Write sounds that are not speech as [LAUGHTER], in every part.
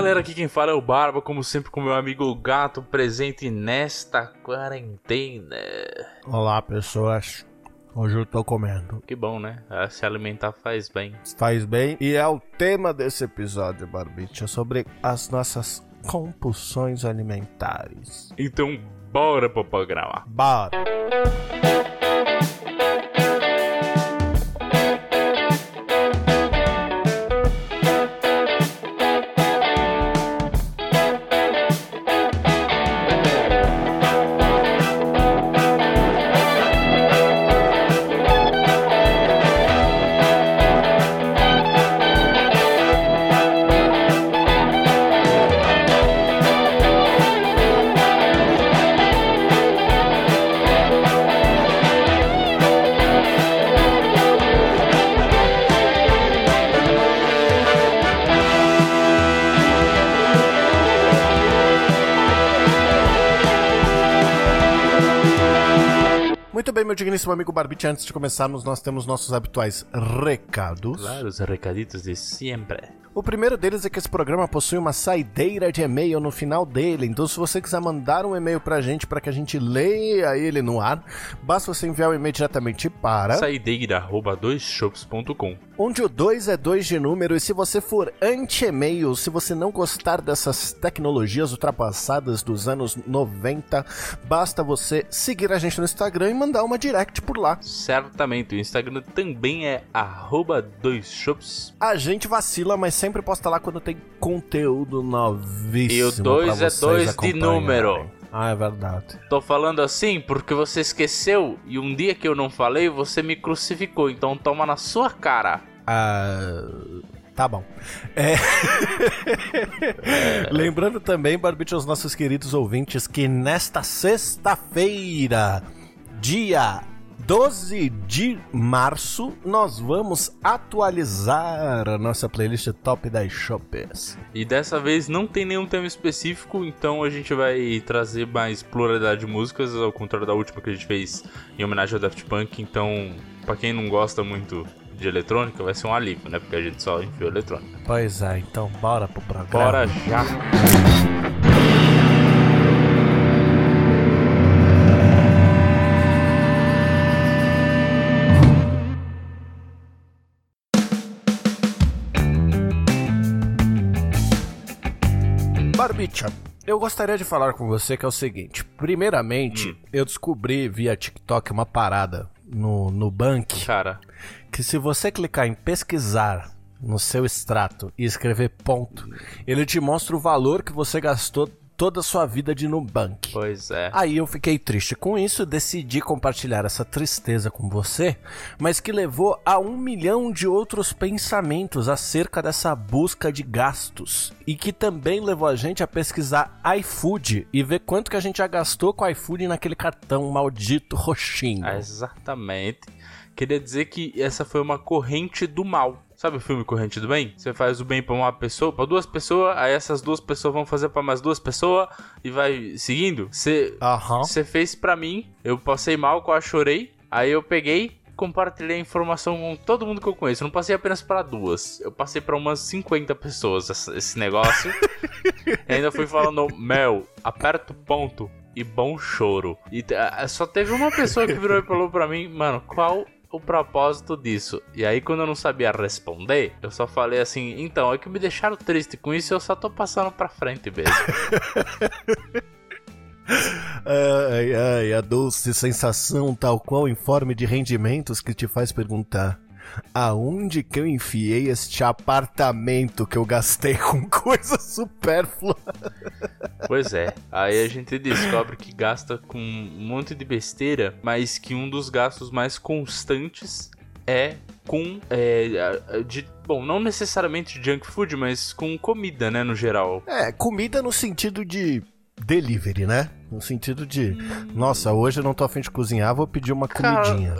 galera, aqui quem fala é o Barba, como sempre com meu amigo Gato, presente nesta quarentena. Olá, pessoas. Hoje eu tô comendo. Que bom, né? Ah, Se alimentar faz bem. Faz bem. E é o tema desse episódio, Barbicha, sobre as nossas compulsões alimentares. Então, bora pro programa. Bora! Muito bem, meu digníssimo amigo Barbite, antes de começarmos, nós temos nossos habituais recados. Claro, os recaditos de sempre. O primeiro deles é que esse programa possui uma saideira de e-mail no final dele. Então, se você quiser mandar um e-mail pra gente para que a gente leia ele no ar, basta você enviar o e-mail diretamente para Saideira, arroba doisshops.com. onde o 2 é 2 de número. E se você for anti-e-mail, se você não gostar dessas tecnologias ultrapassadas dos anos 90, basta você seguir a gente no Instagram e mandar uma direct por lá. Certamente, o Instagram também é arroba doisshops. A gente vacila, mas sempre posta lá quando tem conteúdo novíssimo. E o dois pra é vocês dois de acompanharem. número. Ah, é verdade. Tô falando assim porque você esqueceu e um dia que eu não falei, você me crucificou. Então toma na sua cara. Ah, tá bom. É. [LAUGHS] Lembrando também, Barbite, aos nossos queridos ouvintes, que nesta sexta-feira, dia 12 de março, nós vamos atualizar a nossa playlist Top 10 Shoppers. E dessa vez não tem nenhum tema específico, então a gente vai trazer mais pluralidade de músicas, ao contrário da última que a gente fez em homenagem ao Daft Punk. Então, pra quem não gosta muito de eletrônica, vai ser um alívio, né? Porque a gente só enfiou eletrônica. Pois é, então bora pro programa. Bora já! Barbicha, eu gostaria de falar com você que é o seguinte. Primeiramente, eu descobri via TikTok uma parada no, no Bank. Cara, que se você clicar em pesquisar no seu extrato e escrever ponto, ele te mostra o valor que você gastou toda a sua vida de Nubank. pois é. Aí eu fiquei triste com isso, decidi compartilhar essa tristeza com você, mas que levou a um milhão de outros pensamentos acerca dessa busca de gastos e que também levou a gente a pesquisar iFood e ver quanto que a gente já gastou com iFood naquele cartão maldito roxinho. Ah, Exatamente. Queria dizer que essa foi uma corrente do mal. Sabe o filme Corrente do Bem? Você faz o bem pra uma pessoa, pra duas pessoas, aí essas duas pessoas vão fazer pra mais duas pessoas e vai seguindo. Você você fez pra mim, eu passei mal, quase chorei. Aí eu peguei, compartilhei a informação com todo mundo que eu conheço. Eu não passei apenas pra duas, eu passei pra umas 50 pessoas esse negócio. [LAUGHS] e ainda fui falando, Mel, aperta o ponto e bom choro. E só teve uma pessoa que virou e falou pra mim, mano, qual o propósito disso? E aí quando eu não sabia responder, eu só falei assim, então, é que me deixaram triste com isso, eu só tô passando pra frente mesmo. [LAUGHS] Ai, ai, a doce sensação tal qual informe de rendimentos que te faz perguntar aonde que eu enfiei este apartamento que eu gastei [LAUGHS] com coisa supérflua. Pois é, aí a gente descobre que gasta com um monte de besteira, mas que um dos gastos mais constantes é com é, de bom, não necessariamente junk food, mas com comida, né, no geral. É, comida no sentido de delivery, né? No sentido de, nossa, hoje eu não tô afim de cozinhar, vou pedir uma Cara, comidinha.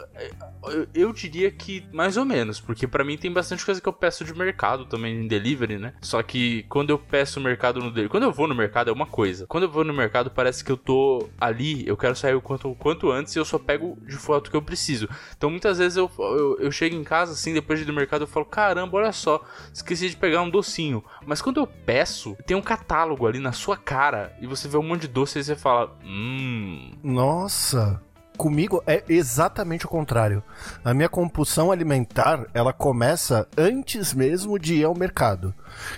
Eu, diria que mais ou menos, porque para mim tem bastante coisa que eu peço de mercado também em delivery, né? Só que quando eu peço mercado no delivery, quando eu vou no mercado é uma coisa. Quando eu vou no mercado parece que eu tô ali, eu quero sair o quanto, o quanto antes e eu só pego de foto que eu preciso. Então muitas vezes eu, eu, eu chego em casa assim, depois de ir no mercado, eu falo, caramba, olha só, esqueci de pegar um docinho. Mas quando eu peço, tem um catálogo ali na sua cara e você vê um monte de doce e você fala, hum. Nossa! Comigo é exatamente o contrário. A minha compulsão alimentar, ela começa antes mesmo de ir ao mercado.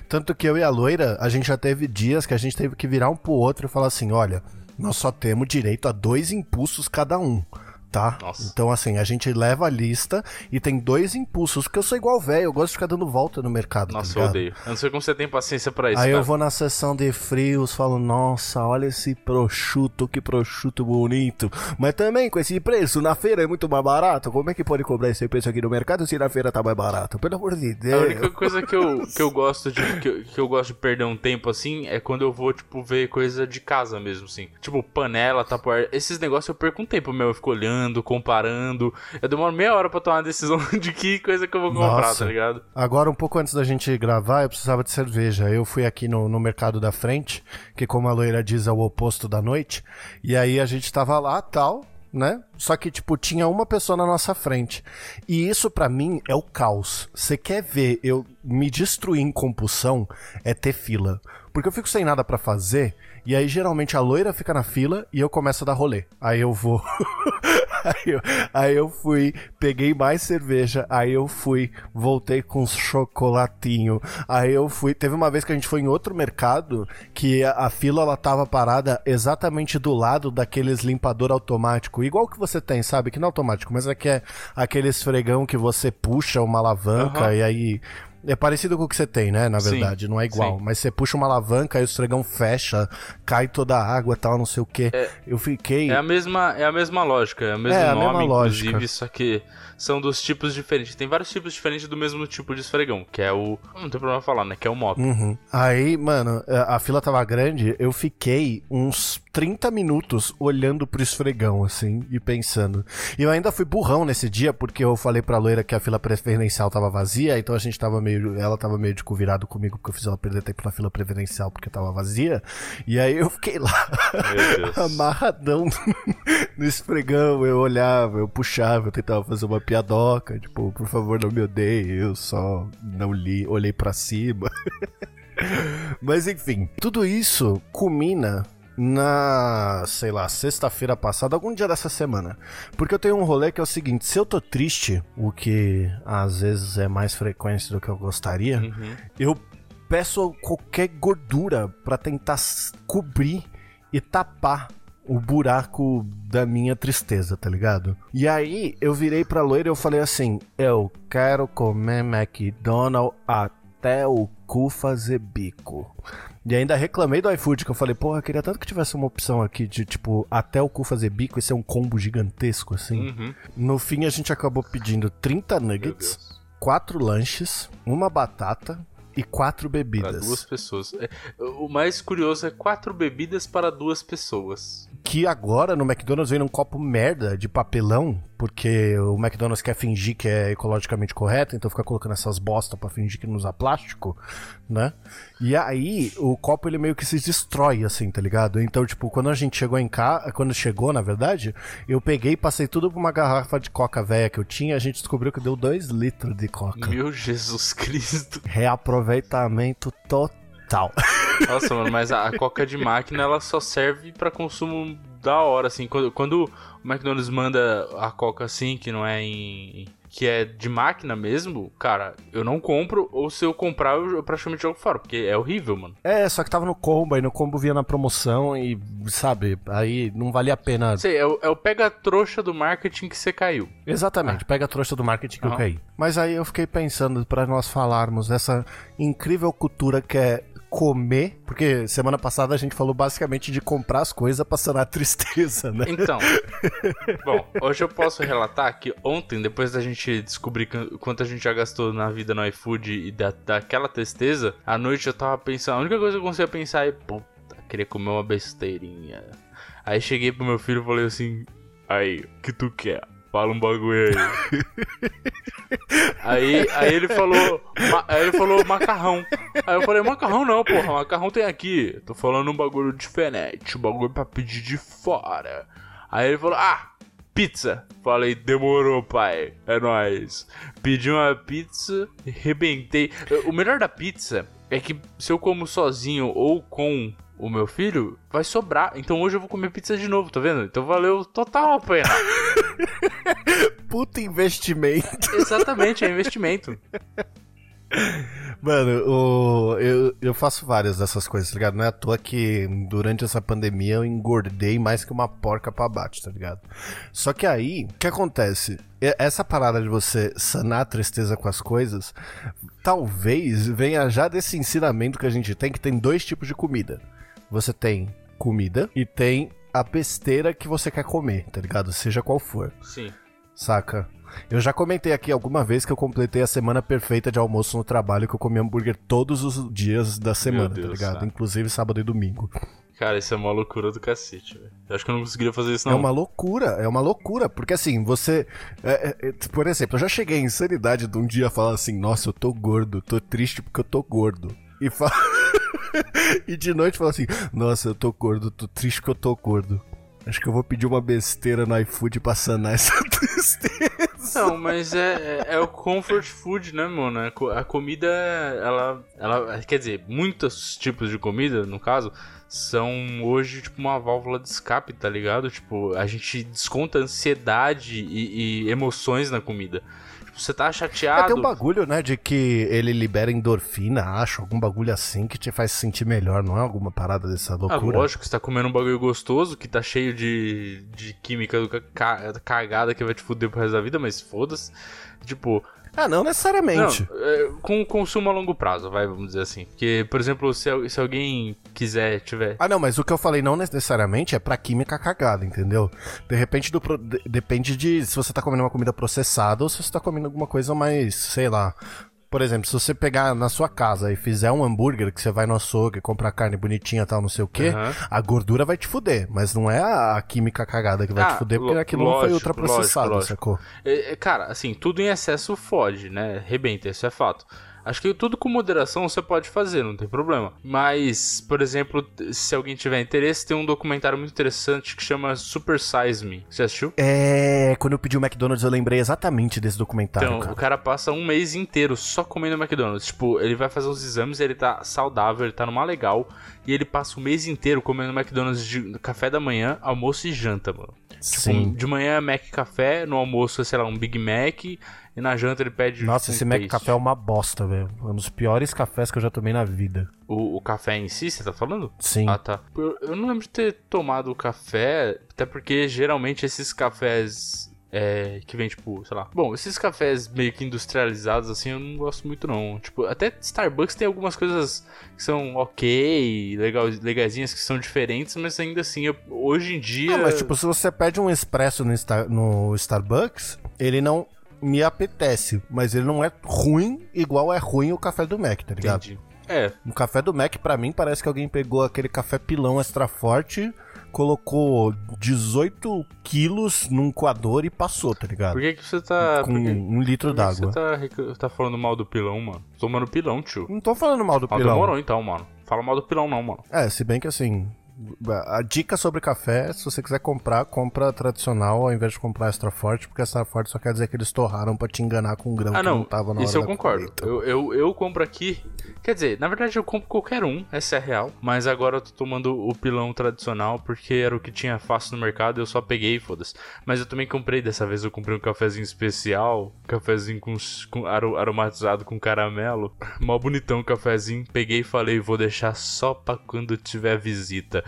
Tanto que eu e a loira, a gente já teve dias que a gente teve que virar um pro outro e falar assim: olha, nós só temos direito a dois impulsos cada um tá? Nossa. Então, assim, a gente leva a lista e tem dois impulsos, porque eu sou igual velho, eu gosto de ficar dando volta no mercado. Tá nossa, tá eu odeio. Eu não sei como você tem paciência para isso. Aí cara. eu vou na sessão de frios, falo, nossa, olha esse prosciutto, que prosciutto bonito. Mas também com esse preço, na feira é muito mais barato. Como é que pode cobrar esse preço aqui no mercado se na feira tá mais barato? Pelo amor de Deus. A única coisa que eu, [LAUGHS] que eu gosto de que eu, que eu gosto de perder um tempo assim é quando eu vou, tipo, ver coisa de casa mesmo, assim. Tipo, panela, tapoar. Esses negócios eu perco um tempo meu, eu fico olhando, comparando eu demoro meia hora pra tomar a decisão [LAUGHS] de que coisa que eu vou comprar, Nossa. tá ligado? Agora, um pouco antes da gente gravar, eu precisava de cerveja. Eu fui aqui no, no mercado da frente, que como a loira diz, é o oposto da noite. E aí a gente tava lá, tal, né? Só que, tipo, tinha uma pessoa na nossa frente. E isso para mim é o caos. Você quer ver eu me destruir em compulsão, é ter fila. Porque eu fico sem nada para fazer, e aí geralmente a loira fica na fila e eu começo a dar rolê. Aí eu vou. [LAUGHS] aí, eu, aí eu fui, peguei mais cerveja, aí eu fui, voltei com chocolatinho. Aí eu fui. Teve uma vez que a gente foi em outro mercado que a, a fila ela tava parada exatamente do lado daqueles limpador automático, igual que você tem, sabe? Que não é automático, mas é que é aquele esfregão que você puxa uma alavanca uhum. e aí é parecido com o que você tem, né? Na verdade, sim, não é igual. Sim. Mas você puxa uma alavanca e o estregão fecha, cai toda a água tal, não sei o que. É, eu fiquei. É a mesma, é a mesma lógica, é o mesmo é, nome, inclusive, só que são dos tipos diferentes. Tem vários tipos diferentes do mesmo tipo de esfregão, que é o. Não tem problema falar, né? Que é o mop. Uhum. Aí, mano, a fila tava grande, eu fiquei uns 30 minutos olhando pro esfregão, assim, e pensando. E eu ainda fui burrão nesse dia, porque eu falei pra loira que a fila preferencial tava vazia, então a gente tava meio. Ela tava meio de virado comigo, porque eu fiz ela perder tempo na fila preferencial porque tava vazia. E aí eu fiquei lá, [LAUGHS] amarradão [LAUGHS] no esfregão. Eu olhava, eu puxava, eu tentava fazer uma piadoca, tipo, por favor, não me odeie, eu só não li, olhei para cima. [LAUGHS] Mas enfim, tudo isso culmina na, sei lá, sexta-feira passada, algum dia dessa semana. Porque eu tenho um rolê que é o seguinte: se eu tô triste, o que às vezes é mais frequente do que eu gostaria, uhum. eu peço qualquer gordura para tentar cobrir e tapar o buraco da minha tristeza, tá ligado? E aí eu virei pra loira e eu falei assim: eu quero comer McDonald's até o cu fazer bico. E ainda reclamei do iFood, que eu falei, porra, eu queria tanto que tivesse uma opção aqui de, tipo, até o cu fazer bico e ser um combo gigantesco, assim. Uhum. No fim, a gente acabou pedindo 30 nuggets, quatro lanches, uma batata, e quatro bebidas. Para duas pessoas. É, o mais curioso é quatro bebidas para duas pessoas. Que agora no McDonald's vem num copo merda de papelão, porque o McDonald's quer fingir que é ecologicamente correto, então fica colocando essas bosta para fingir que não usa plástico, né? E aí o copo ele meio que se destrói assim, tá ligado? Então, tipo, quando a gente chegou em casa, quando chegou, na verdade, eu peguei e passei tudo pra uma garrafa de coca velha que eu tinha, a gente descobriu que deu dois litros de coca. Meu Jesus Cristo. Reaproveitamento total. [LAUGHS] Nossa, mano, mas a coca de máquina ela só serve para consumo da hora, assim. Quando, quando o McDonald's manda a coca assim, que não é em. Que é de máquina mesmo, cara, eu não compro, ou se eu comprar, eu praticamente jogo fora, porque é horrível, mano. É, só que tava no combo, aí no combo via na promoção e, sabe, aí não valia a pena. Sei, é o, é o pega-trouxa do marketing que você caiu. Exatamente, ah. pega-trouxa do marketing que uhum. eu caí. Mas aí eu fiquei pensando, para nós falarmos dessa incrível cultura que é comer, porque semana passada a gente falou basicamente de comprar as coisas pra sanar a tristeza, né? Então, [LAUGHS] bom, hoje eu posso relatar que ontem, depois da gente descobrir quanto a gente já gastou na vida no iFood e da, daquela tristeza, à noite eu tava pensando, a única coisa que eu conseguia pensar é, puta, queria comer uma besteirinha. Aí cheguei pro meu filho e falei assim, aí, o que tu quer? Fala um bagulho aí. [LAUGHS] aí, aí ele falou. Aí ele falou macarrão. Aí eu falei, macarrão não, porra, macarrão tem aqui. Tô falando um bagulho diferente, um bagulho pra pedir de fora. Aí ele falou, ah, pizza. Falei, demorou, pai. É nóis. Pedi uma pizza, rebentei. O melhor da pizza é que se eu como sozinho ou com o meu filho, vai sobrar. Então hoje eu vou comer pizza de novo, tá vendo? Então valeu total a pena. [LAUGHS] [LAUGHS] Puta investimento. Exatamente, é investimento. Mano, o, eu, eu faço várias dessas coisas, tá ligado? Não é à toa que durante essa pandemia eu engordei mais que uma porca pra baixo, tá ligado? Só que aí, o que acontece? Essa parada de você sanar a tristeza com as coisas, talvez venha já desse ensinamento que a gente tem, que tem dois tipos de comida. Você tem comida e tem a besteira que você quer comer, tá ligado? Seja qual for. Sim. Saca? Eu já comentei aqui alguma vez que eu completei a semana perfeita de almoço no trabalho, que eu comi hambúrguer todos os dias da semana, tá Deus, ligado? cara. Inclusive sábado e domingo. Cara, isso é uma loucura do cacete, velho. Eu acho que eu não conseguiria fazer isso, É não. uma loucura, é uma loucura. Porque assim, você. é, é, é, por exemplo, eu já cheguei em insanidade de um dia falar assim: Nossa, eu tô gordo, tô triste porque eu tô gordo. E, fa... [LAUGHS] [LAUGHS] e de noite falar assim: Nossa, eu tô gordo, tô triste porque eu tô gordo. Acho que eu vou pedir uma besteira no iFood pra sanar essa [LAUGHS] tristeza. Não, mas é, é, é o comfort food, né, mano? A co- A comida, ela, ela. Quer dizer, muitos tipos de comida, no caso, são hoje, tipo, uma válvula de escape, tá ligado? Tipo, a gente desconta ansiedade e, e emoções na comida. Tipo, você tá É, chateado. tem um bagulho, né, de que ele libera endorfina, acho, algum bagulho assim que te faz sentir melhor, não é alguma parada dessa Ah, loucura? lógico, você tá comendo um bagulho gostoso que tá cheio de, de química cagada que vai te fuder pro resto da vida, mas foda-se. Tipo, Ah, não necessariamente. Não, é, com consumo a longo prazo, vai, vamos dizer assim. Porque, por exemplo, se, se alguém quiser, tiver. Ah, não, mas o que eu falei não necessariamente é pra química cagada, entendeu? De repente do de- depende de se você tá comendo uma comida processada ou se você tá comendo alguma coisa mais, sei lá. Por exemplo, se você pegar na sua casa e fizer um hambúrguer que você vai no açougue, comprar carne bonitinha e tal, não sei o quê, Aham. a gordura vai te fuder, mas não é a, a química cagada que vai Ah, te fuder, porque lo- aquilo não foi lógico, ultraprocessado, lógico, sacou? É, é, cara, assim, tudo em excesso fode, né? Rebenta, isso é fato. Acho que tudo com moderação você pode fazer, não tem problema. Mas, por exemplo, se alguém tiver interesse, tem um documentário muito interessante que chama Super Size Me. Você assistiu? É, quando eu pedi o McDonald's eu lembrei exatamente desse documentário, Então, cara. o cara passa um mês inteiro só comendo McDonald's. Tipo, ele vai fazer os exames, ele tá saudável, ele tá numa legal. E ele passa o mês inteiro comendo McDonald's de café da manhã, almoço e janta, mano. Tipo, Sim. de manhã é Mac café, no almoço é, sei lá, um Big Mac. E na janta ele pede. Nossa, um esse Mac. Café é uma bosta, velho. É um dos piores cafés que eu já tomei na vida. O, o café em si, você tá falando? Sim. Ah, tá. Eu, eu não lembro de ter tomado café, até porque geralmente esses cafés. É, que vem, tipo, sei lá. Bom, esses cafés meio que industrializados, assim, eu não gosto muito, não. Tipo, até Starbucks tem algumas coisas que são ok, legal, legaisinhas, que são diferentes, mas ainda assim, eu- hoje em dia. Ah, mas tipo, se você pede um expresso no, Star- no Starbucks, ele não me apetece, mas ele não é ruim igual é ruim o café do Mac, tá ligado? Entendi. É, O café do Mac, pra mim, parece que alguém pegou aquele café pilão extra forte, colocou 18 quilos num coador e passou, tá ligado? por que, que você tá. Com que- um litro por que que d'água. Você tá, tá falando mal do pilão, mano? Tomando pilão, tio. Não tô falando mal do Ah, pilão. demorou então, mano. Fala mal do pilão, não, mano. É, se bem que assim, a dica sobre café, se você quiser comprar, compra tradicional ao invés de comprar extra forte, porque extra forte só quer dizer que eles torraram pra te enganar com um grão Ah, que não. tava na Isso eu concordo. colheita. Eu, eu, eu compro aqui. Quer dizer, na verdade eu compro qualquer um, essa é real. Mas agora eu tô tomando o pilão tradicional porque era o que tinha fácil no mercado eu só peguei, foda-se. Mas eu também comprei dessa vez, eu comprei um cafezinho especial, cafezinho com, com aro- aromatizado com caramelo. Mó bonitão o cafezinho. Peguei e falei, vou deixar só pra quando tiver visita.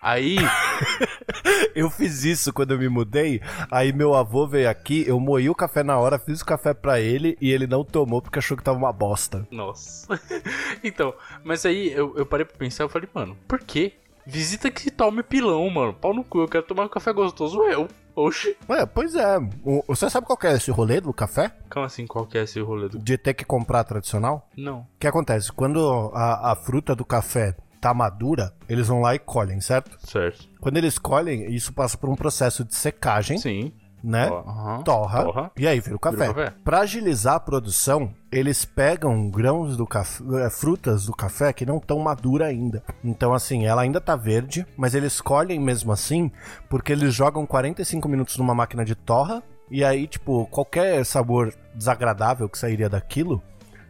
Aí. [LAUGHS] Eu fiz isso quando eu me mudei, aí meu avô veio aqui, eu moí o café na hora, fiz o café pra ele e ele não tomou porque achou que tava uma bosta. Nossa. [LAUGHS] então, mas aí eu, eu parei pra pensar, eu falei, mano, por quê? Visita que tome pilão, mano. Pau no cu, eu quero tomar um café gostoso, eu. Oxi. Ué, pois é. O- Você sabe qual que é esse rolê do café? Como assim, qual que é esse rolê do... De ter que comprar tradicional? Não. O que acontece? Quando a, a fruta do café tá madura, eles vão lá e colhem, certo? Certo. Quando eles colhem, isso passa por um processo de secagem, Sim. né? Aham. Torra, Torra. e aí vira o café. Vira café. Pra agilizar a produção, eles pegam grãos do café, eh, frutas do café que não estão maduras ainda. Então, assim, ela ainda tá verde, mas eles colhem mesmo assim, porque eles jogam 45 minutos numa máquina de torra, e aí, tipo, qualquer sabor desagradável que sairia daquilo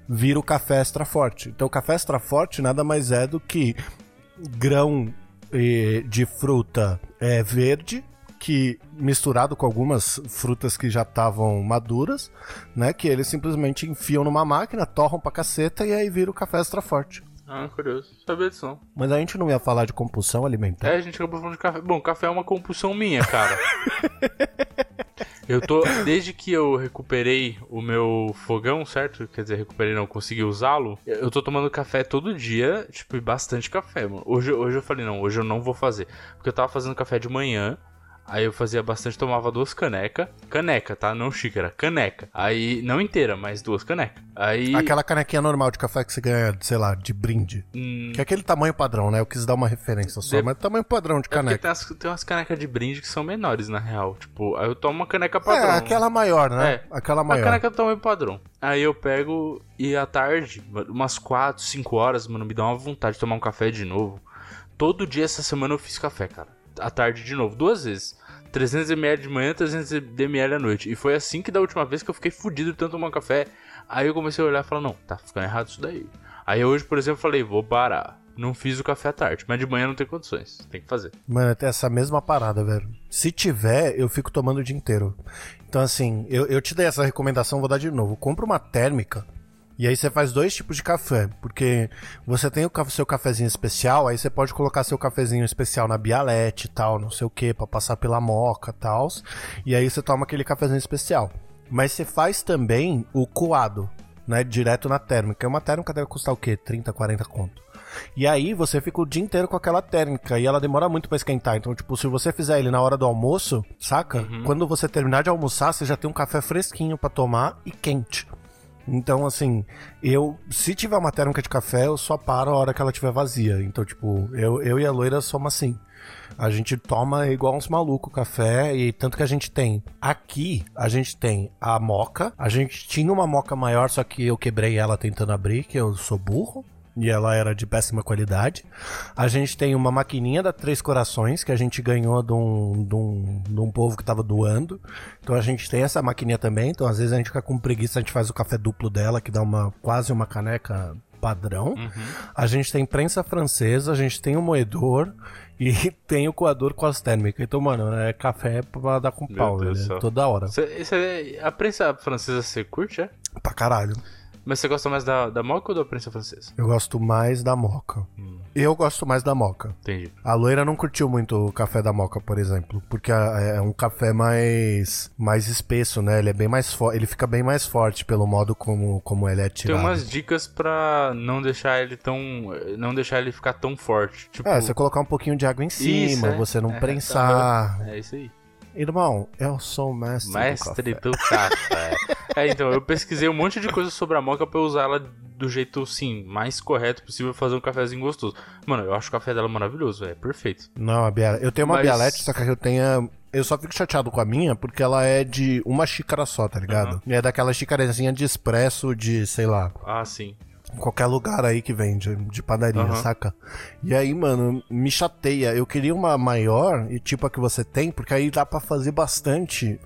vira o café extra forte. Então, o café extra forte nada mais é do que grão eh, de fruta é verde que misturado com algumas frutas que já estavam maduras, né, que eles simplesmente enfiam numa máquina, torram pra caceta e aí vira o café extra forte. Ah, curioso. Sabia disso não. Mas a gente não ia falar de compulsão alimentar. É, a gente acabou falando de café. Bom, café é uma compulsão minha, cara. [LAUGHS] eu tô. Desde que eu recuperei o meu fogão, certo? Quer dizer, recuperei não, consegui usá-lo. Eu tô tomando café todo dia, tipo, e bastante café, mano. Hoje, hoje eu falei, não, hoje eu não vou fazer. Porque eu tava fazendo café de manhã. Aí eu fazia bastante, tomava duas caneca. Caneca, tá? Não xícara, caneca. Aí, não inteira, mas duas canecas. Aí. Aquela canequinha normal de café que você ganha, sei lá, de brinde. hum, Que é aquele tamanho padrão, né? Eu quis dar uma referência só, De- mas tamanho padrão de É caneca. tem, as- tem umas canecas de brinde que são menores, na real. Tipo, aí eu tomo uma caneca padrão. É, aquela maior, né? É. Aquela A maior. caneca do tamanho padrão. Aí eu pego e à tarde, umas 4, 5 horas, mano, me dá uma vontade de tomar um café de novo. Todo dia essa semana eu fiz café, cara. À tarde de novo, duas vezes. 300ml de manhã, 300ml à noite. E foi assim que da última vez que eu fiquei fudido de tanto tomar café. Aí eu comecei a olhar e falar, não, tá ficando errado isso daí. Aí hoje, por exemplo, falei, vou parar. Não fiz o café à tarde, mas de manhã não tem condições. Tem que fazer. Mano, tem essa mesma parada, velho. Se tiver, eu fico tomando o dia inteiro. Então, assim, eu, eu te dei essa recomendação, vou dar de novo. Compra uma térmica. E aí você faz dois tipos de café. Porque você tem o seu cafezinho especial, aí você pode colocar seu cafezinho especial na bialete e tal, não sei o que, pra passar pela moca e tal. E aí você toma aquele cafezinho especial. Mas você faz também o coado, né? Direto na térmica. E Uma térmica deve custar o quê? 30, 40 conto. E aí você fica o dia inteiro com aquela térmica e ela demora muito pra esquentar. Então, tipo, se você fizer ele na hora do almoço, saca? Quando você terminar de almoçar, você já tem um café fresquinho pra tomar e quente. Então, assim, eu, se tiver uma térmica de café, eu só paro a hora que ela estiver vazia. Então, tipo, eu, eu e a loira somos assim. A gente toma igual uns malucos café e tanto que a gente tem. Aqui, a gente tem a moca. A gente tinha uma moca maior, só que eu quebrei ela tentando abrir, que eu sou burro. E ela era de péssima qualidade. A gente tem uma maquininha da Três Corações, que a gente ganhou de um, de um, de um povo que tava doando. Então a gente tem essa maquininha também. Então às vezes a gente fica com preguiça, a gente faz o café duplo dela, que dá uma quase uma caneca padrão. A gente tem prensa francesa, a gente tem o moedor e [LAUGHS] tem o coador com as térmicas. Então, mano, é café pra dar com Meu pau, céu. Toda hora. Cê- cê- a prensa francesa você curte, é? Pra caralho. Mas você gosta mais da, da moca ou da prensa francesa? Eu gosto mais da moca. Hum. Eu gosto mais da moca. Entendi. A loira não curtiu muito o café da moca, por exemplo, porque a- é um café mais mais espesso, né? Ele é bem mais forte, ele fica bem mais forte pelo modo como, como ele é Tem tirado. umas dicas pra não deixar ele tão. Não deixar ele ficar tão forte. Tipo. É, você colocar um pouquinho de água em cima, Isso, é. você não É, prensar. É isso aí. Irmão, eu sou o mestre, Mestre do café. do café. é, então, eu pesquisei um monte de coisa sobre a moca pra eu usar ela do jeito, sim, mais correto possível fazer um cafezinho gostoso. Mano, eu acho o café dela maravilhoso, é perfeito. Não, a Bia... eu tenho uma Mas- bialete, só que eu tenho. Eu só fico chateado com a minha porque ela é de uma xícara só, tá ligado? E é daquela xícarazinha de expresso de, sei lá, Ah, sim. Qualquer lugar aí que vende, de padaria, Aham. saca? E aí, mano, me chateia. Eu queria uma maior, e tipo a que você tem, porque aí dá pra fazer bastante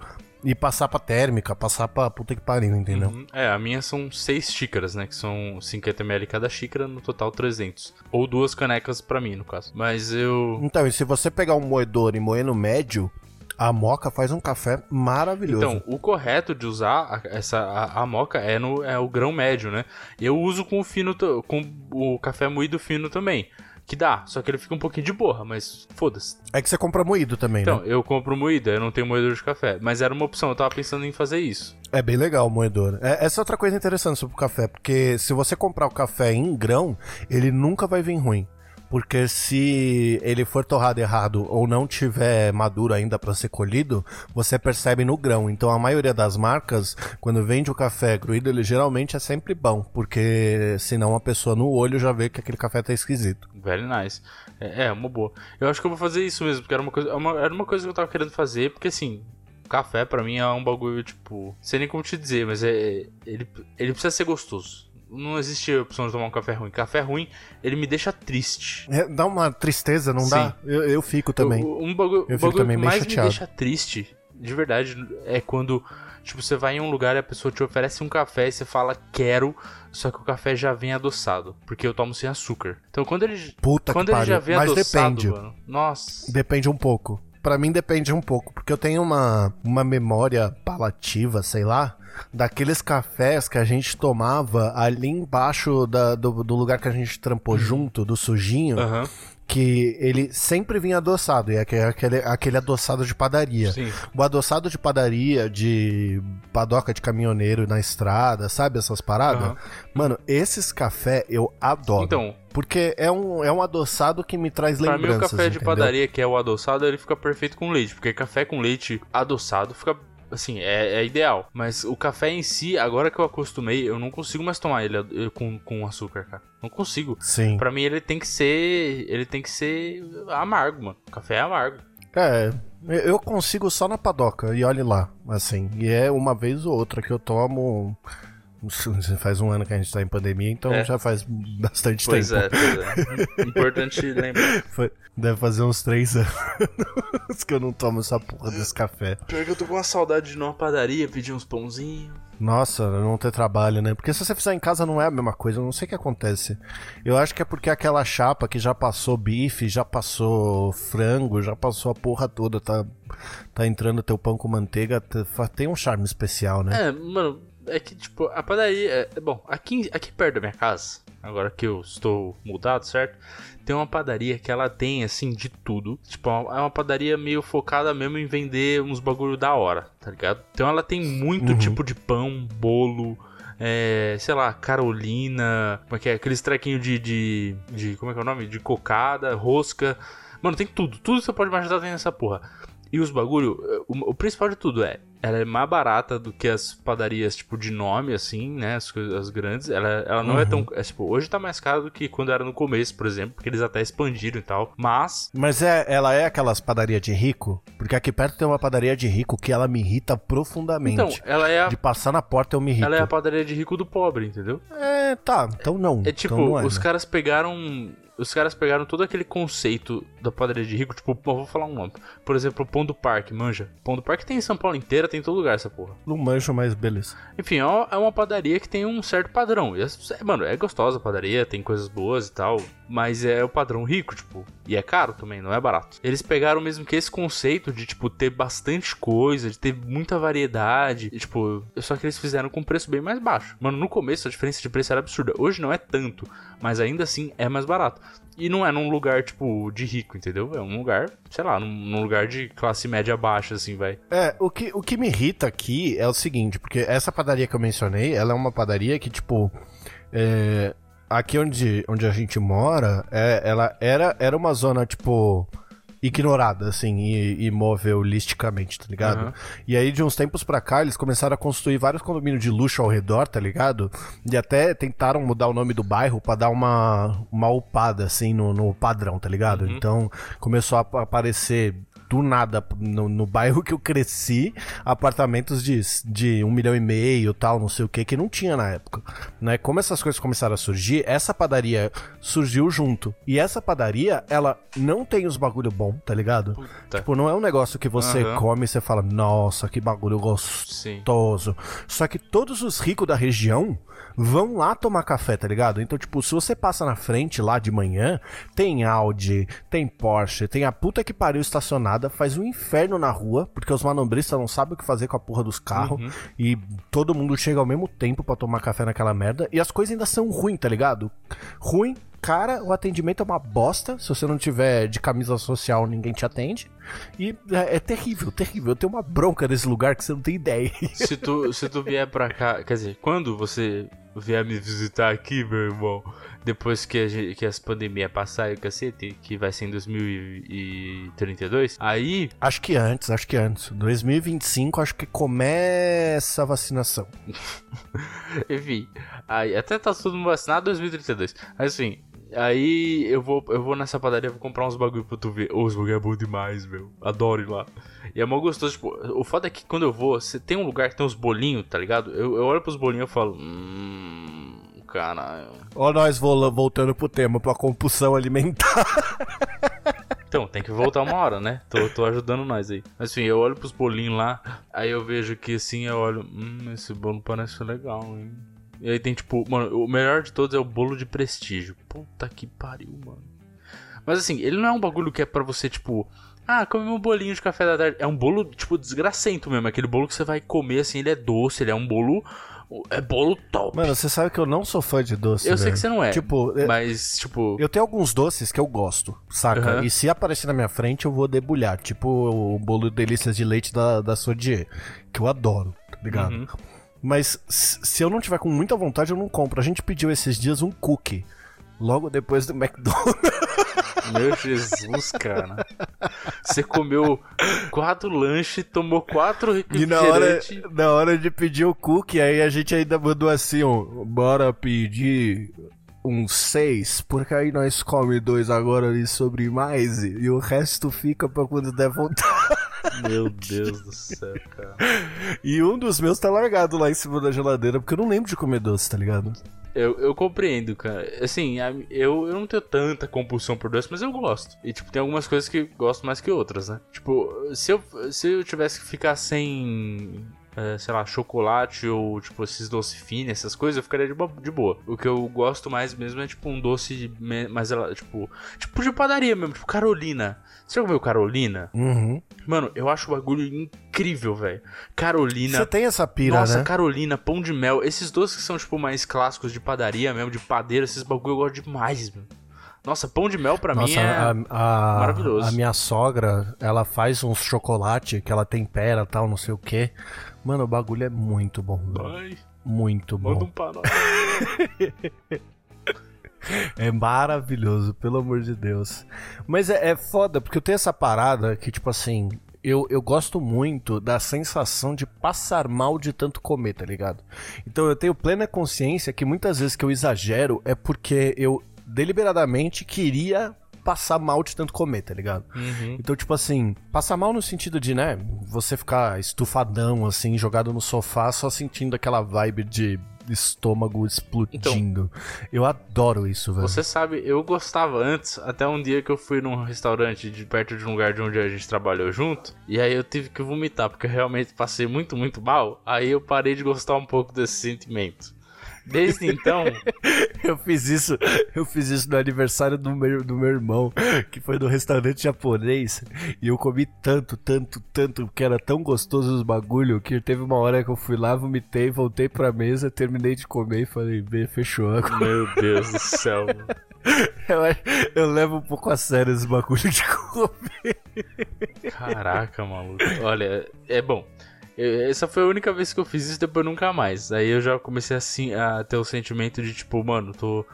e passar pra térmica, passar pra puta que pariu, entendeu? Uhum. É, a minha são seis xícaras, né? Que são 50ml cada xícara, no total 300. Ou duas canecas pra mim, no caso. Mas eu. Então, e se você pegar um moedor e moer no médio, a moca faz um café maravilhoso. Então, o correto de usar a, essa, a, a moca é, no, é o grão médio, né? Eu uso com o fino, com o café moído fino também. Que dá, só que ele fica um pouquinho de borra, mas foda-se. É que você compra moído também, Então, né? eu compro moída, eu não tenho moedor de café. Mas era uma opção, eu tava pensando em fazer isso. É bem legal o moedor. É, essa é outra coisa interessante sobre o café, porque se você comprar o café em grão, ele nunca vai vir ruim. Porque se ele for torrado errado ou não tiver maduro ainda para ser colhido, você percebe no grão. Então a maioria das marcas, quando vende o café gruído, ele geralmente é sempre bom, porque senão a pessoa no olho já vê que aquele café tá esquisito. Very nice. É, é, uma boa. Eu acho que eu vou fazer isso mesmo, porque era uma coisa, uma- era uma coisa que eu tava querendo fazer, porque assim, café pra mim é um bagulho, tipo. Sei nem como te dizer, mas é. Ele, ele precisa ser gostoso. Não existe opção de tomar um café ruim. Café ruim, ele me deixa triste. É, dá uma tristeza, não Sim. dá? Eu, eu fico também. O- Um bagulho, Eu fico bagulho também que mais chateado. me deixa triste, de verdade, é quando, tipo, você vai em um lugar e a pessoa te oferece um café e você fala, quero, só que o café já vem adoçado, porque eu tomo sem açúcar. Então quando ele, Puta quando que ele pariu. já vem Mas adoçado, depende. mano, nossa. Depende um pouco. Pra mim depende um pouco, porque eu tenho uma, uma memória palativa, sei lá, daqueles cafés que a gente tomava ali embaixo da- do, do lugar que a gente trampou junto, do sujinho, Aham, que ele sempre vinha adoçado, e é aquele, aquele, adoçado de padaria. sim. O adoçado de padaria, de padoca de caminhoneiro na estrada, sabe essas paradas? Aham. Mano, esses café eu adoro. Então, Porque é um, é um adoçado que me traz pra mim lembranças, o café de entendeu? padaria, que é o adoçado, ele fica perfeito com leite, porque café com leite adoçado fica... Assim, é, é ideal. Mas o café em si, agora que eu acostumei, eu não consigo mais tomar ele eh, com, com açúcar, cara. Não consigo. Sim. Pra mim ele tem que ser. Ele tem que ser amargo, mano. Café é amargo. É, eu consigo só na padoca, e olhe lá, assim. E é uma vez ou outra que eu tomo. [LAUGHS] Faz um ano que a gente tá em pandemia, então É. já faz bastante Pois tempo. é, pois é. Importante lembrar. [LAUGHS] Foi- deve fazer uns três anos [LAUGHS] que eu não tomo essa porra desse café. Pior que eu tô com uma saudade de ir numa padaria, pedir uns pãozinhos. Nossa, não ter trabalho, né? Porque se você fizer em casa não é a mesma coisa, eu não sei o que acontece. Eu acho que é porque aquela chapa que já passou bife, já passou frango, já passou a porra toda, tá, tá entrando teu pão com manteiga, tem um charme especial, né? É, mano, é que tipo, a padaria. É, é bom, aqui, aqui perto da minha casa, agora que eu estou mudado, certo? Tem uma padaria que ela tem, assim, de tudo. Tipo, é uma padaria meio focada mesmo em vender uns bagulho da hora, tá ligado? Então ela tem muito Uhum. tipo de pão, bolo, é, sei lá, Carolina, como é que é? Aqueles trequinhos de, de, de. Como é que é o nome? De cocada, rosca. Mano, tem tudo. Tudo que você pode imaginar tem nessa porra. E os bagulho, eh, o, o principal de tudo é, ela é mais barata do que as padarias, tipo, de nome, assim, né? As, as grandes. Ela, ela não é tão. É, tipo, hoje tá mais caro do que quando era no começo, por exemplo, porque eles até expandiram e tal. Mas. Mas é, ela é aquelas padarias de rico? Porque aqui perto tem uma padaria de rico que ela me irrita profundamente. Então, ela é a, De passar na porta eu me irrito. ela é a padaria de rico do pobre, entendeu? É, tá, então não. É tipo, então não é, os né? caras pegaram. Os caras pegaram todo aquele conceito da padaria de rico, tipo, vou falar um nome. Por exemplo, o Pão do Parque, manja. Pão do Parque tem em São Paulo inteira, tem em todo lugar essa porra. Não manjo, mas beleza. Enfim, é uma- é padaria que tem um certo padrão. E, é- mano, é gostosa a padaria, tem coisas boas e tal. Mas é o padrão rico, tipo. E é caro também, não é barato. Eles pegaram mesmo que esse conceito de, tipo, ter bastante coisa, de ter muita variedade. E, tipo, só que eles fizeram com um preço bem mais baixo. Mano, no começo a diferença de preço era absurda. Hoje não é tanto, mas ainda assim é mais barato. E não é num lugar, tipo, de rico, entendeu? É um lugar, sei lá, num, num lugar de classe média baixa, assim, vai. É, o que, o que me irrita aqui é o seguinte, porque essa padaria que eu mencionei, ela é uma padaria que, tipo, é, aqui onde, onde a gente mora, é, ela era, era uma zona, tipo, ignorada, assim, e, imovelisticamente, tá ligado? Aham. E aí, de uns tempos pra cá, eles começaram a construir vários condomínios de luxo ao redor, tá ligado? E até tentaram mudar o nome do bairro pra dar uma, uma upada, assim, no, no padrão, tá ligado? Uhum. Então, começou a ap- aparecer do nada no, no bairro que eu cresci, apartamentos de, de um milhão e meio, tal, não sei o que, que não tinha na época. Né? Como essas coisas começaram a surgir, essa padaria surgiu junto. E essa padaria, ela não tem os bagulho bom, tá ligado? Puta. Tipo, não é um negócio que você Aham. come e você fala, nossa, que bagulho gostoso. Sim. Só que todos os ricos da região vão lá tomar café, tá ligado? Então, tipo, se você passa na frente lá de manhã, tem Audi, tem Porsche, tem a puta que pariu estacionada, faz um inferno na rua, porque os manombristas não sabem o que fazer com a porra dos carros, Uhum. e todo mundo chega ao mesmo tempo pra tomar café naquela merda, e as coisas ainda são ruins, tá ligado? Ruim, cara, o atendimento é uma bosta, se você não tiver de camisa social, ninguém te atende, e é, é terrível, terrível. Eu tenho uma bronca desse lugar que você não tem ideia. se tu, se tu vier pra cá, quer dizer, quando você vier me visitar aqui, meu irmão, depois que, a gente, que as pandemias passarem o cacete, que vai ser em 2032, aí, Acho que antes, acho que antes. 2025, acho que começa a vacinação. [LAUGHS] enfim, aí até tá todo mundo vacinado 2032. Mas assim, Aí eu vou, eu vou nessa padaria, vou comprar uns bagulho pra tu ver. Ô, os bagulho é bom demais, meu. Adoro ir lá. E é mó gostoso, tipo, o foda é que quando eu vou, você tem um lugar que tem uns bolinhos, tá ligado? Eu, eu olho pros bolinhos e falo, hum, caralho. Ó nós vol- voltando pro tema, pra compulsão alimentar. [LAUGHS] Então, tem que voltar uma hora, né? Tô, tô ajudando nós aí. Mas enfim, eu olho pros bolinhos lá, aí eu vejo que assim, eu olho, hum, esse bolo parece legal, hein? E aí tem tipo, mano, o melhor de todos é o bolo de prestígio. Puta que pariu, mano. Mas assim, ele não é um bagulho que é pra você, tipo, ah, come um bolinho de café da tarde. É um bolo, tipo, desgracento mesmo. Aquele bolo que você vai comer, assim, ele é doce, ele é um bolo. É bolo top. Mano, você sabe que eu não sou fã de doce. eu sei que você não é. Tipo, é- Mas, tipo. eu tenho alguns doces que eu gosto, saca? Aham. E se aparecer na minha frente, eu vou debulhar. Tipo o bolo de delícias de leite da, da Sodier, que eu adoro, tá ligado? Uhum. Mas se eu não tiver com muita vontade, eu não compro. A gente pediu esses dias um cookie. Logo depois do [LAUGHS] McDonald's. Meu Jesus, cara. Você comeu quatro lanches, tomou quatro E na hora, refrigerantes. na hora de pedir o cookie, aí a gente ainda mandou assim, ó. Bora pedir uns seis, porque aí nós come dois agora ali sobre mais e, e o resto fica pra quando der vontade. [LAUGHS] Meu Deus do céu, cara. E um dos meus tá largado lá em cima da geladeira, porque eu não lembro de comer doce, tá ligado? Eu, eu compreendo, cara. Assim, eu, eu não tenho tanta compulsão por doce, mas eu gosto. E, tipo, tem algumas coisas que gosto mais que outras, né? Tipo, se eu, se eu tivesse que ficar sem. é, sei lá, chocolate ou, tipo, esses doces finos, essas coisas, eu ficaria de, bo- de boa. O que eu gosto mais mesmo é, tipo, um doce mais, ela- tipo, tipo de padaria mesmo, tipo Carolina. Você já comeu Carolina? Uhum. Mano, eu acho o bagulho incrível, velho. Carolina. Você tem essa pira, Nossa, né? Carolina, pão de mel, esses doces que são, tipo, mais clássicos de padaria mesmo, de padeiro, esses bagulho eu gosto demais, mano. Nossa, pão de mel pra mim Nossa, é. a, a- maravilhoso. A minha sogra, ela faz uns chocolate que ela tempera tal, não sei o que. Mano, o bagulho é muito bom. Ai, Muito manda bom. um pra nós. [LAUGHS] É maravilhoso, pelo amor de Deus. Mas é, é foda, porque eu tenho essa parada que, tipo assim, eu, eu gosto muito da sensação de passar mal de tanto comer, tá ligado? Então eu tenho plena consciência que muitas vezes que eu exagero é porque eu deliberadamente queria passar mal de tanto comer, tá ligado? Uhum. Então, tipo assim, passar mal no sentido de, né, você ficar estufadão, assim, jogado no sofá, só sentindo aquela vibe de estômago explodindo. eu adoro isso, velho. Você sabe, eu gostava antes, até um dia que eu fui num restaurante de perto de um lugar de onde a gente trabalhou junto, e aí eu tive que vomitar, porque eu realmente passei muito, muito mal. Aí eu parei de gostar um pouco desse sentimento. Desde então, [LAUGHS] Eu fiz isso, eu fiz isso no aniversário do meu, do meu irmão, que foi no restaurante japonês, e eu comi tanto, tanto, tanto, que era tão gostoso os bagulho, que teve uma hora que eu fui lá, vomitei, voltei pra mesa, terminei de comer e falei, bem, fechou. meu Deus do céu. [LAUGHS] Eu, eu levo um pouco a sério esse bagulho de comer. Caraca, maluco. Olha, é bom. Eu- essa foi a única vez que eu fiz isso, depois nunca mais. Aí eu já comecei assim a ter o sentimento de tipo, mano, tô,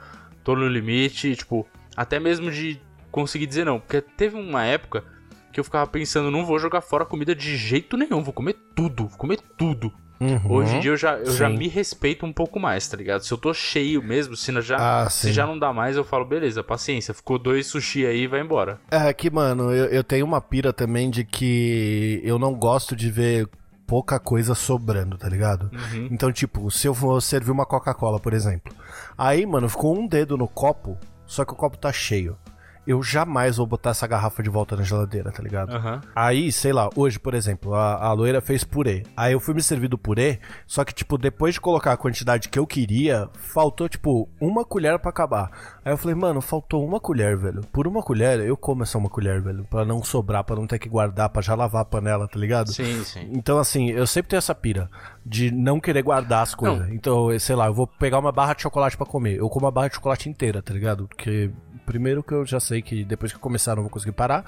tô no limite, e, tipo, até mesmo de conseguir dizer não. Porque teve uma época que eu ficava pensando, não vou jogar fora comida de jeito nenhum, vou comer tudo, vou comer tudo. Hoje em dia eu já, eu já me respeito um pouco mais, tá ligado? Se eu tô cheio mesmo, se, já, Ah, se já não dá mais, eu falo, beleza, paciência, ficou dois sushi aí, vai embora. É que, mano, eu, eu tenho uma pira também de que eu não gosto de ver pouca coisa sobrando, tá ligado? Uhum. Então, tipo, se eu for servir uma Coca-Cola, por exemplo. Aí, mano, ficou um dedo no copo, só que o copo tá cheio. Eu jamais vou botar essa garrafa de volta na geladeira, tá ligado? Aham. Aí, sei lá, hoje, por exemplo, a, a loira fez purê. Aí eu fui me servir do purê, só que, tipo, depois de colocar a quantidade que eu queria, faltou, tipo, uma colher pra acabar. Aí eu falei, mano, faltou uma colher, velho. Por uma colher, eu como essa uma colher, velho. Pra não sobrar, pra não ter que guardar, pra já lavar a panela, tá ligado? Sim, sim. Então, assim, eu sempre tenho essa pira de não querer guardar as coisas. Então, sei lá, eu vou pegar uma barra de chocolate pra comer. Eu como a barra de chocolate inteira, tá ligado? Porque, primeiro, que eu já sei que depois que começar eu não vou conseguir parar,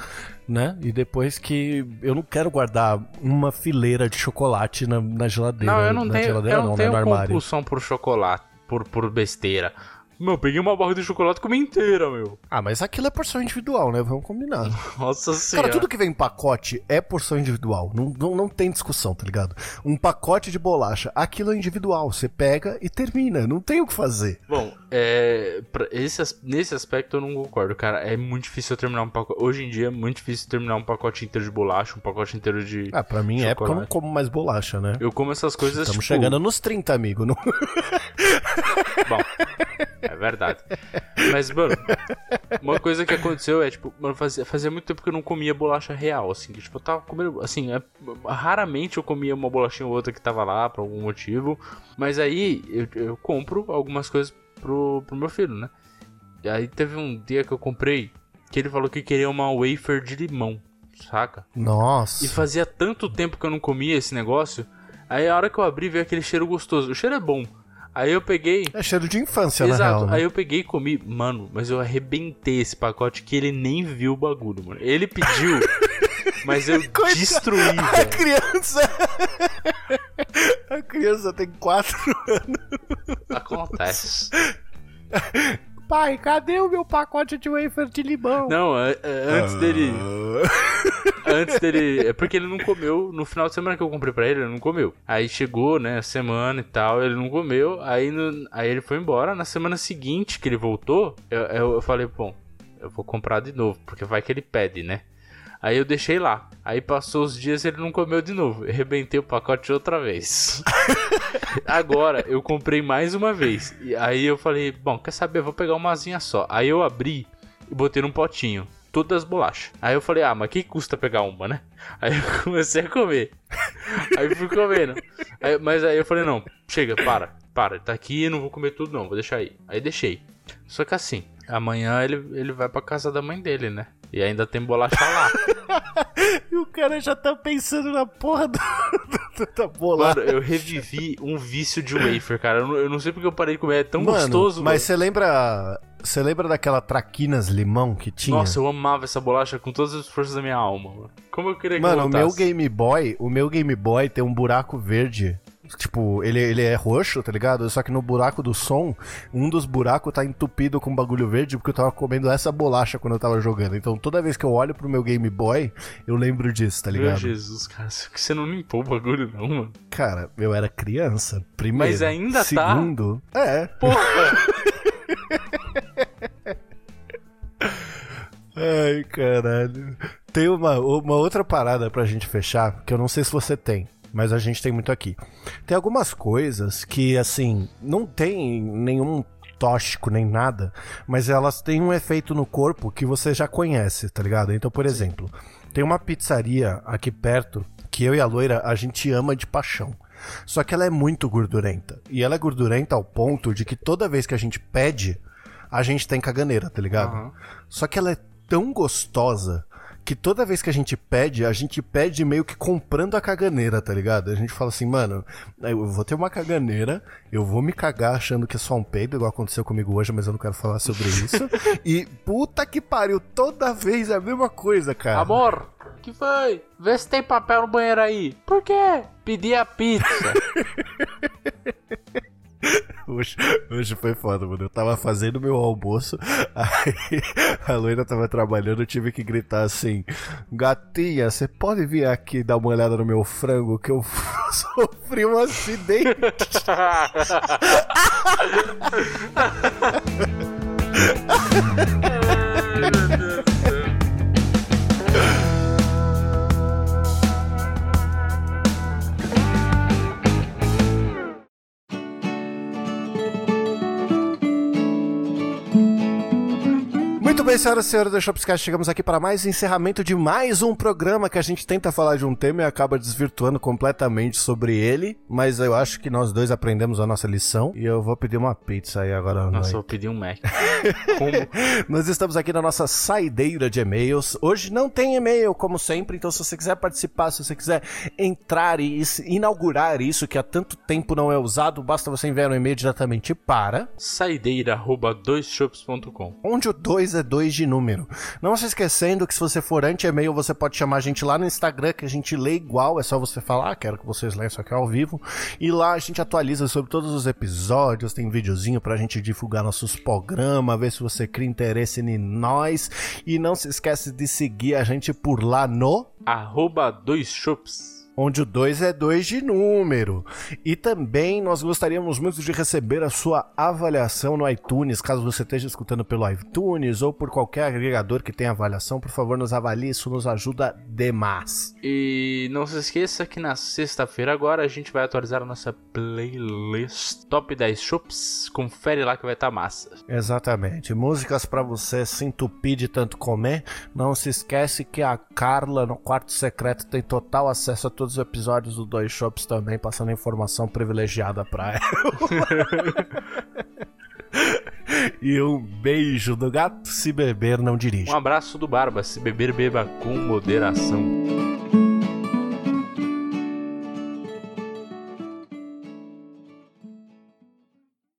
né? E depois que eu não quero guardar uma fileira de chocolate na, na geladeira. Não, eu não na tenho, geladeira, eu não né? tenho compulsão por chocolate, por, por besteira. Meu, eu peguei uma barra de chocolate e comi inteira, meu. Ah, mas aquilo é porção individual, né? Vamos combinar. [LAUGHS] Nossa senhora. Cara, tudo que vem em pacote é porção individual. Não, não, não tem discussão, tá ligado? Um pacote de bolacha, aquilo é individual. Você pega e termina. Não tem o que fazer. Bom, é, esse, nesse aspecto eu não concordo, cara. É muito difícil eu terminar um pacote. Hoje em dia é muito difícil terminar um pacote inteiro de bolacha, um pacote inteiro de. Ah, pra mim é porque eu não como mais bolacha, né? Eu como essas coisas Estamos tipo. chegando nos 30, amigo. Não... Bom, verdade. Mas, mano, uma coisa que aconteceu é, tipo, mano, fazia, fazia muito tempo que eu não comia bolacha real, assim. Que, tipo, eu tava comendo, assim, é- raramente eu comia uma bolachinha ou outra que tava lá por algum motivo. Mas aí eu, eu compro algumas coisas pro, pro meu filho, né? E aí teve um dia que eu comprei que ele falou que queria uma wafer de limão, saca? Nossa. E fazia tanto tempo que eu não comia esse negócio. Aí a hora que eu abri veio aquele cheiro gostoso. O cheiro é bom. Aí eu peguei. É cheiro de infância, na Exato. real. né? Aí eu peguei e comi. Mano, mas eu arrebentei esse pacote que ele nem viu o bagulho, mano. Ele pediu, [LAUGHS] mas eu Coitado. destruí, A velho. criança. A criança tem 4 Acontece. [LAUGHS] Pai, cadê o meu pacote de wafer de limão? Não, é- é antes dele. Antes dele. É porque ele não comeu. No final de semana que eu comprei pra ele, ele não comeu. Aí chegou, né, a semana e tal, ele não comeu. Aí, no- aí ele foi embora. Na semana seguinte que ele voltou, eu, eu, eu falei, bom, eu vou comprar de novo, porque vai que ele pede, né? Aí eu deixei lá. Aí passou os dias e ele não comeu de novo. Eu arrebentei o pacote outra vez. [LAUGHS] Agora eu comprei mais uma vez. E aí eu falei, bom, quer saber? Vou pegar uma asinha só. Aí eu abri e botei num potinho. Todas as bolachas. Aí eu falei, ah, mas que custa pegar uma, né? Aí eu [LAUGHS] comecei a comer. Aí fui comendo. Aí- mas aí eu falei, não, chega, para, para. Tá aqui, eu não vou comer tudo não, vou deixar aí. Aí deixei. Só que assim, amanhã ele, ele vai pra casa da mãe dele, né? E ainda tem bolacha lá. [LAUGHS] E o cara já tá pensando na porra do, do, da bolada. Mano, eu revivi um vício de wafer, cara. Eu não, eu não sei porque eu parei de comer. É tão Mano, gostoso. mas você lembra. Você lembra daquela traquinas limão que tinha? Nossa, eu amava essa bolacha com todas as forças da minha alma, mano. Como eu queria que Mano, o meu. Game Boy, o meu Game Boy tem um buraco verde. Tipo, ele, ele é roxo, tá ligado? Só que no buraco do som, um dos buracos tá entupido com bagulho verde porque eu tava comendo essa bolacha quando eu tava jogando. Então toda vez que eu olho pro meu Game Boy, eu lembro disso, tá Meu ligado? Jesus, cara, você não limpou o bagulho, não, mano. Cara, eu era criança, primeiro. Mas ainda tá? Segundo, é. Porra! [LAUGHS] Ai, caralho. Tem uma, uma outra parada pra gente fechar, que eu não sei se você tem, mas a gente tem muito aqui. Tem algumas coisas que, assim, não tem nenhum tóxico nem nada, mas elas têm um efeito no corpo que você já conhece, tá ligado? Então, por exemplo, tem uma pizzaria aqui perto que eu e a loira a gente ama de paixão. Só que ela é muito gordurenta. E ela é gordurenta ao ponto de que toda vez que a gente pede, a gente tem caganeira, tá ligado? Aham. Só que ela é tão gostosa que toda vez que a gente pede, a gente pede meio que comprando a caganeira, tá ligado? A gente fala assim, mano, eu vou ter uma caganeira, eu vou me cagar achando que é só um peido, igual aconteceu comigo hoje, mas eu não quero falar sobre isso. [LAUGHS] e puta que pariu, toda vez é a mesma coisa, cara. Amor, que foi? Vê se tem papel no banheiro aí. Por quê? Pedi a pizza. [LAUGHS] Hoje, hoje foi foda, mano. Eu tava fazendo meu almoço, [LAUGHS] aí a loira tava trabalhando, eu tive que gritar assim: Gatinha, você pode vir aqui dar uma olhada no meu frango que eu [LAUGHS] sofri um acidente. [LAUGHS] bem, senhoras e senhores do Shopscast, chegamos aqui para mais encerramento de mais um programa que a gente tenta falar de um tema e acaba desvirtuando completamente sobre ele, mas eu acho que nós dois aprendemos a nossa lição e eu vou pedir uma pizza aí agora Nossa, eu pedir um Mac. [LAUGHS] Como? Nós estamos aqui na nossa saideira de e-mails. Hoje não tem e-mail, como sempre, então se você quiser participar, se você quiser entrar e inaugurar isso que há tanto tempo não é usado, basta você enviar um e-mail diretamente para Saideira arroba doisshops.com. onde o 2 é 2 de número. Não se esquecendo que se você for anti-e-mail, você pode chamar a gente lá no Instagram, que a gente lê igual, é só você falar, ah, quero que vocês leiam isso aqui ao vivo. E lá a gente atualiza sobre todos os episódios, tem videozinho pra gente divulgar nossos programas, ver se você cria interesse em nós. E não se esquece de seguir a gente por lá no... Arroba doisshops. Onde o 2 é 2 de número. E também nós gostaríamos muito de receber a sua avaliação no iTunes, caso você esteja escutando pelo iTunes ou por qualquer agregador que tenha avaliação, por favor, nos avalie, isso nos ajuda demais. E não se esqueça que na sexta-feira agora a gente vai atualizar a nossa playlist Top 10 Shops. Confere lá que vai estar tá massa. Exatamente. Músicas para você se entupir de tanto comer. Não se esquece que a Carla no quarto secreto tem total acesso a todos os episódios do Dois Shops também, passando informação privilegiada pra ela. [LAUGHS] e um beijo do gato. Se beber, não dirige. Um abraço do Barba. Se beber, beba com moderação.